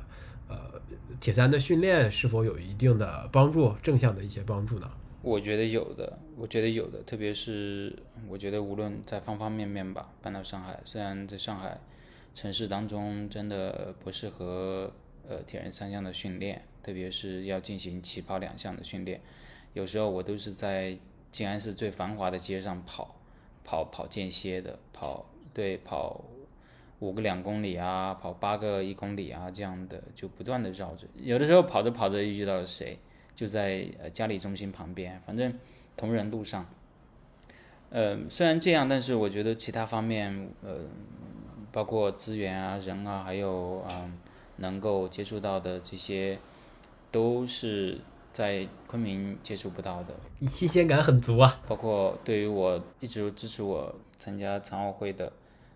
呃铁三的训练是否有一定的帮助，正向的一些帮助呢？我觉得有的，我觉得有的，特别是我觉得无论在方方面面吧，搬到上海，虽然在上海城市当中真的不适合呃铁人三项的训练，特别是要进行起跑两项的训练，有时候我都是在静安寺最繁华的街上跑，跑跑间歇的跑，对，跑五个两公里啊，跑八个一公里啊，这样的就不断的绕着，有的时候跑着跑着遇到了谁。就在呃嘉里中心旁边，反正同仁路上。呃，虽然这样，但是我觉得其他方面，呃，包括资源啊、人啊，还有啊，能够接触到的这些，都是在昆明接触不到的。新鲜感很足啊！包括对于我一直支持我参加残奥会的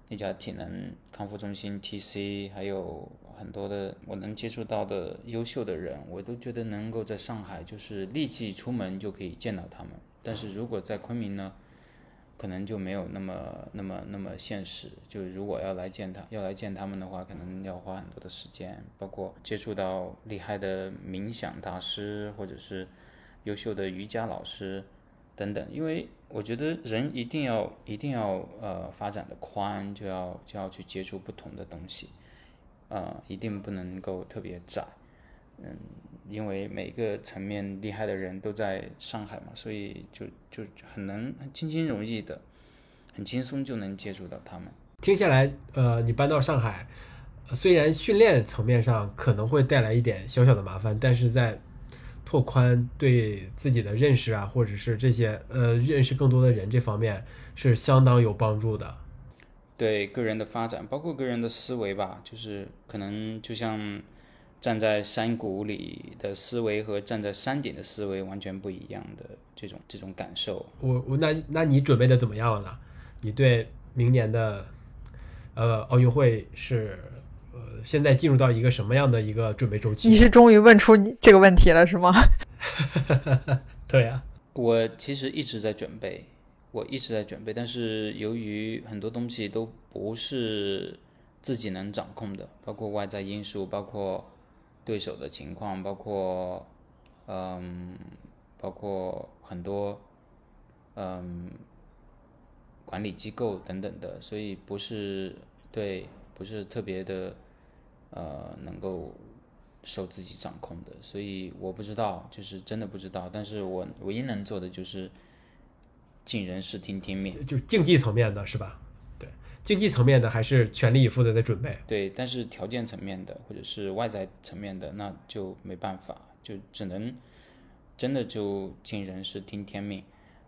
那家体能康复中心 TC，还有。很多的我能接触到的优秀的人，我都觉得能够在上海就是立即出门就可以见到他们。但是如果在昆明呢，可能就没有那么那么那么现实。就如果要来见他，要来见他们的话，可能要花很多的时间，包括接触到厉害的冥想大师或者是优秀的瑜伽老师等等。因为我觉得人一定要一定要呃发展的宽，就要就要去接触不同的东西。呃，一定不能够特别窄，嗯，因为每个层面厉害的人都在上海嘛，所以就就很能轻轻容易的，很轻松就能接触到他们。听下来，呃，你搬到上海，虽然训练层面上可能会带来一点小小的麻烦，但是在拓宽对自己的认识啊，或者是这些呃认识更多的人这方面，是相当有帮助的。对个人的发展，包括个人的思维吧，就是可能就像站在山谷里的思维和站在山顶的思维完全不一样的这种这种感受。我我那那你准备的怎么样了呢？你对明年的呃奥运会是呃现在进入到一个什么样的一个准备周期？你是终于问出你这个问题了是吗？对呀，我其实一直在准备。我一直在准备，但是由于很多东西都不是自己能掌控的，包括外在因素，包括对手的情况，包括嗯，包括很多嗯管理机构等等的，所以不是对，不是特别的呃能够受自己掌控的。所以我不知道，就是真的不知道。但是我唯一能做的就是尽人事听天命。就竞技层面的是吧？对，竞技层面的还是全力以赴的在准备。对，但是条件层面的或者是外在层面的，那就没办法，就只能真的就尽人事听天命，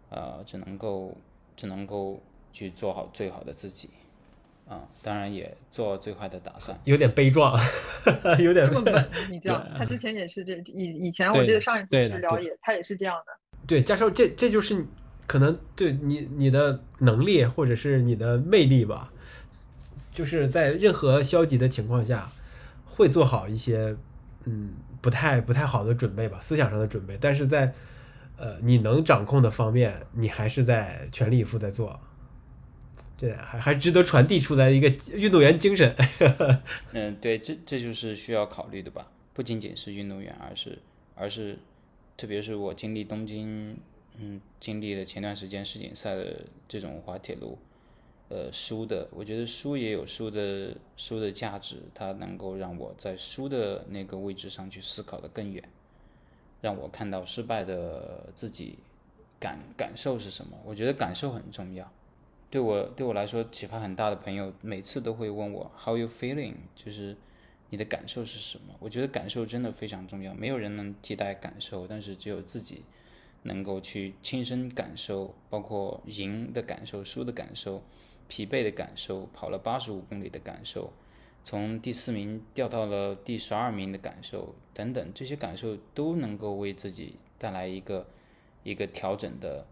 呃，只能够只能够去做好最好的自己，啊、当然也做最坏的打算。有点悲壮，有点这么笨，你知道，他之前也是这以以前我记得上一次去聊也，他也是这样的。对，加上这这就是可能对你你的能力或者是你的魅力吧，就是在任何消极的情况下，会做好一些嗯不太不太好的准备吧，思想上的准备，但是在呃你能掌控的方面，你还是在全力以赴在做。这还还值得传递出来一个运动员精神，嗯，对，这这就是需要考虑的吧，不仅仅是运动员，而是而是，特别是我经历东京，嗯，经历了前段时间世锦赛的这种滑铁卢，呃，输的，我觉得输也有输的输的价值，它能够让我在输的那个位置上去思考的更远，让我看到失败的自己感感受是什么，我觉得感受很重要。对我对我来说启发很大的朋友，每次都会问我 How you feeling，就是你的感受是什么？我觉得感受真的非常重要，没有人能替代感受，但是只有自己能够去亲身感受，包括赢的感受、输的感受、疲惫的感受、跑了八十五公里的感受，从第四名掉到了第十二名的感受等等，这些感受都能够为自己带来一个一个调整的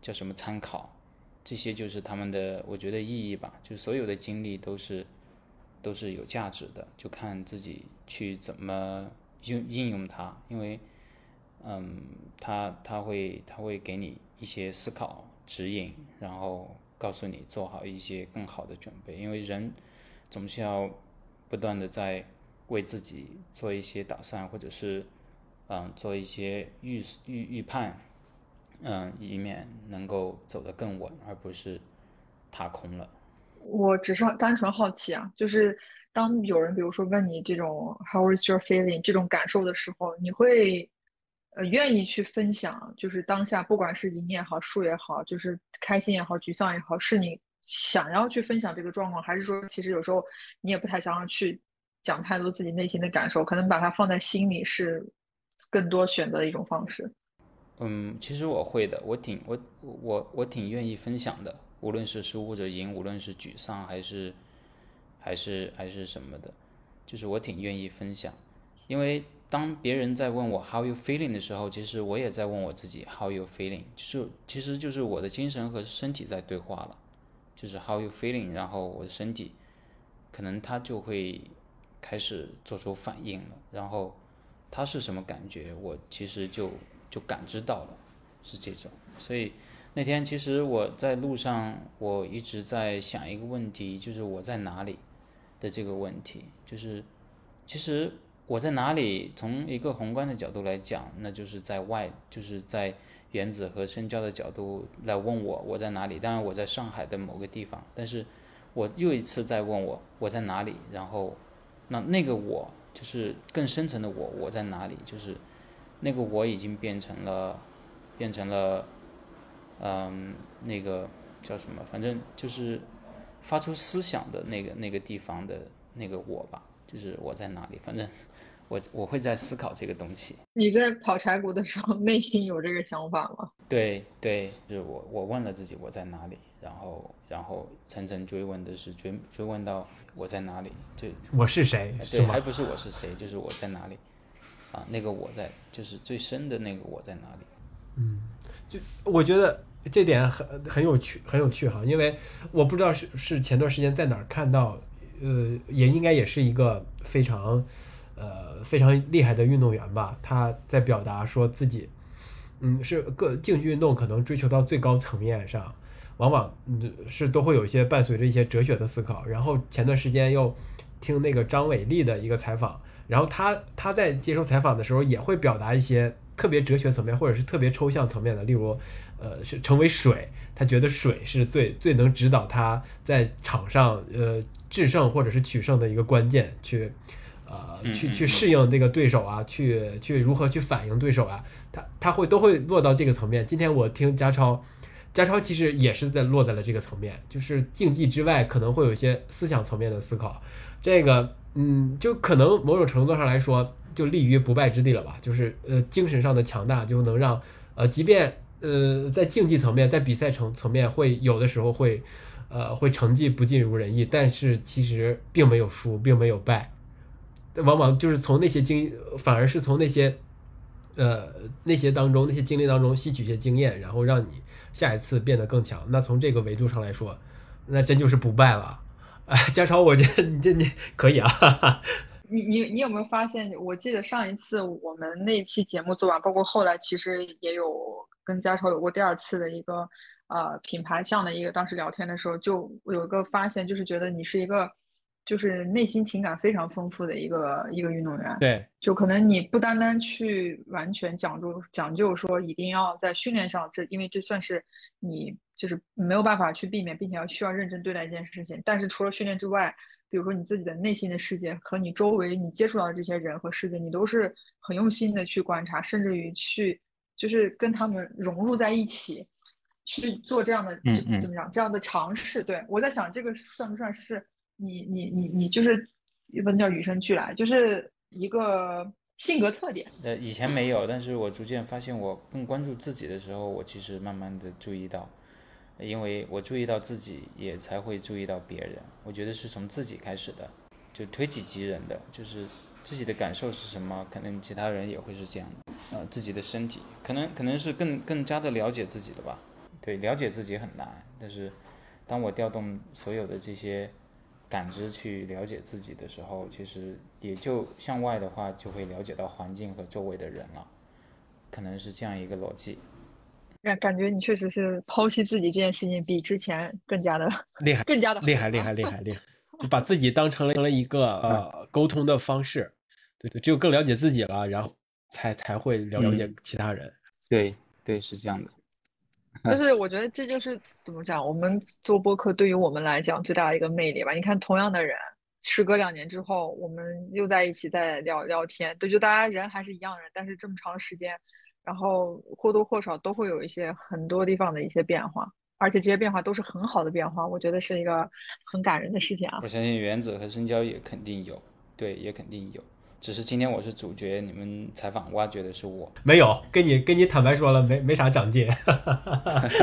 叫什么参考。这些就是他们的，我觉得意义吧，就是所有的经历都是都是有价值的，就看自己去怎么应应用它，因为，嗯，他他会他会给你一些思考指引，然后告诉你做好一些更好的准备，因为人总是要不断的在为自己做一些打算，或者是嗯做一些预预预判。嗯，以免能够走得更稳，而不是踏空了。我只是单纯好奇啊，就是当有人比如说问你这种 How is your feeling 这种感受的时候，你会呃愿意去分享，就是当下不管是赢也好，输也好，就是开心也好，沮丧也好，是你想要去分享这个状况，还是说其实有时候你也不太想要去讲太多自己内心的感受，可能把它放在心里是更多选择的一种方式。嗯，其实我会的，我挺我我我挺愿意分享的，无论是输或者赢，无论是沮丧还是还是还是什么的，就是我挺愿意分享，因为当别人在问我 How you feeling 的时候，其实我也在问我自己 How you feeling，就是其实就是我的精神和身体在对话了，就是 How you feeling，然后我的身体可能它就会开始做出反应了，然后它是什么感觉，我其实就。就感知到了，是这种。所以那天其实我在路上，我一直在想一个问题，就是我在哪里的这个问题。就是其实我在哪里，从一个宏观的角度来讲，那就是在外，就是在原子和深交的角度来问我我在哪里。当然我在上海的某个地方，但是我又一次在问我我在哪里。然后那那个我就是更深层的我，我在哪里？就是。那个我已经变成了，变成了，嗯，那个叫什么？反正就是发出思想的那个那个地方的那个我吧，就是我在哪里？反正我我会在思考这个东西。你在跑柴谷的时候，内心有这个想法吗？对对，就是我我问了自己我在哪里，然后然后层层追问的是追追问到我在哪里？就我是谁？对，还不是我是谁，就是我在哪里。啊，那个我在，就是最深的那个我在哪里？嗯，就我觉得这点很很有趣，很有趣哈，因为我不知道是是前段时间在哪儿看到，呃，也应该也是一个非常呃非常厉害的运动员吧，他在表达说自己，嗯，是各竞技运动可能追求到最高层面上，往往嗯是都会有一些伴随着一些哲学的思考，然后前段时间又听那个张伟丽的一个采访。然后他他在接受采访的时候也会表达一些特别哲学层面或者是特别抽象层面的，例如，呃，是成为水，他觉得水是最最能指导他在场上呃制胜或者是取胜的一个关键，去呃去去适应这个对手啊，去去如何去反应对手啊，他他会都会落到这个层面。今天我听家超。家超其实也是在落在了这个层面，就是竞技之外可能会有一些思想层面的思考，这个嗯，就可能某种程度上来说，就立于不败之地了吧。就是呃，精神上的强大就能让呃，即便呃在竞技层面，在比赛层层面会有的时候会呃会成绩不尽如人意，但是其实并没有输，并没有败，往往就是从那些经，反而是从那些呃那些当中那些经历当中吸取一些经验，然后让你下一次变得更强。那从这个维度上来说，那真就是不败了。哎，家超，我觉得你这你可以啊，哈哈你你你有没有发现？我记得上一次我们那期节目做完，包括后来其实也有跟家超有过第二次的一个呃品牌项的一个当时聊天的时候，就有一个发现，就是觉得你是一个就是内心情感非常丰富的一个一个运动员。对，就可能你不单单去完全讲究讲究说一定要在训练上，这因为这算是你就是没有办法去避免，并且要需要认真对待一件事情。但是除了训练之外，比如说你自己的内心的世界和你周围你接触到的这些人和世界，你都是很用心的去观察，甚至于去就是跟他们融入在一起，去做这样的嗯嗯怎么讲这样的尝试。对我在想，这个算不算是你你你你就是不能叫与生俱来，就是一个性格特点。呃，以前没有，但是我逐渐发现，我更关注自己的时候，我其实慢慢的注意到，因为我注意到自己，也才会注意到别人。我觉得是从自己开始的，就推己及人的，就是自己的感受是什么，可能其他人也会是这样的。呃，自己的身体，可能可能是更更加的了解自己的吧。对，了解自己很难，但是当我调动所有的这些感知去了解自己的时候，其实也就向外的话，就会了解到环境和周围的人了，可能是这样一个逻辑。感感觉你确实是剖析自己这件事情比之前更加的厉害，更加的厉害，厉害，厉害，厉害，就把自己当成了成了一个呃沟通的方式，对对，只有更了解自己了，然后才才会了了解嗯其他人。对对，是这样的。就是我觉得这就是怎么讲，我们做播客对于我们来讲最大的一个魅力吧。你看，同样的人，时隔两年之后，我们又在一起在聊聊天，对，就大家人还是一样人，但是这么长时间，然后或多或少都会有一些很多地方的一些变化，而且这些变化都是很好的变化，我觉得是一个很感人的事情啊我。相信原则和深交也肯定有，对，也肯定有。只是今天我是主角，你们采访挖掘的是我。没有，跟你跟你坦白说了，没没啥长进，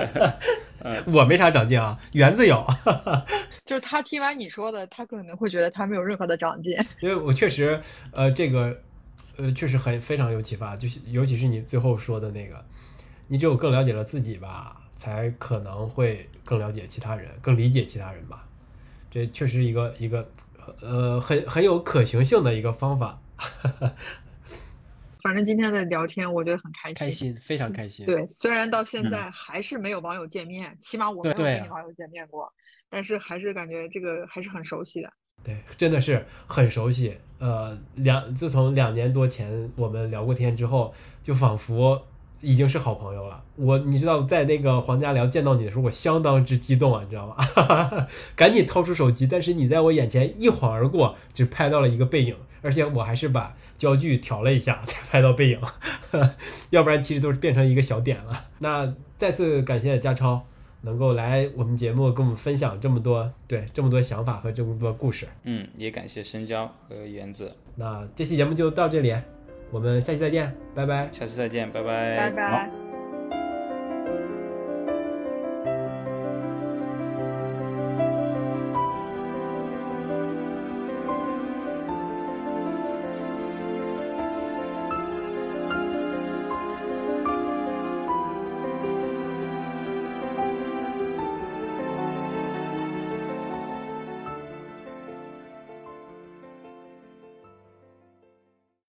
我没啥长进啊，园子有，就是他听完你说的，他可能会觉得他没有任何的长进。因为我确实，呃，这个，呃，确实很非常有启发，就是尤其是你最后说的那个，你只有更了解了自己吧，才可能会更了解其他人，更理解其他人吧。这确实一个一个，呃，很很有可行性的一个方法。反正今天的聊天我觉得很开心。开心，非常开心。对，虽然到现嗯在还是没有网友见面，起码我没有跟你网友见面过，但是还是感觉这个还是很熟悉的。对，真的是很熟悉。呃，两自从两年多前我们聊过天之后，就仿佛已经是好朋友了。我你知道，在那个黄家聊见到你的时候，我相当之激动啊，你知道吗？赶紧掏出手机，但是你在我眼前一晃而过，只拍到了一个背影，而且我还是把焦距调了一下才拍到背影，要不然其实都是变成一个小点了。那再次感谢家超。能够来我们节目跟我们分享这么多，对这么多想法和这么多故事。嗯，也感谢深交和原子，那这期节目就到这里，我们下期再见，拜拜。下期再见，拜拜。拜拜。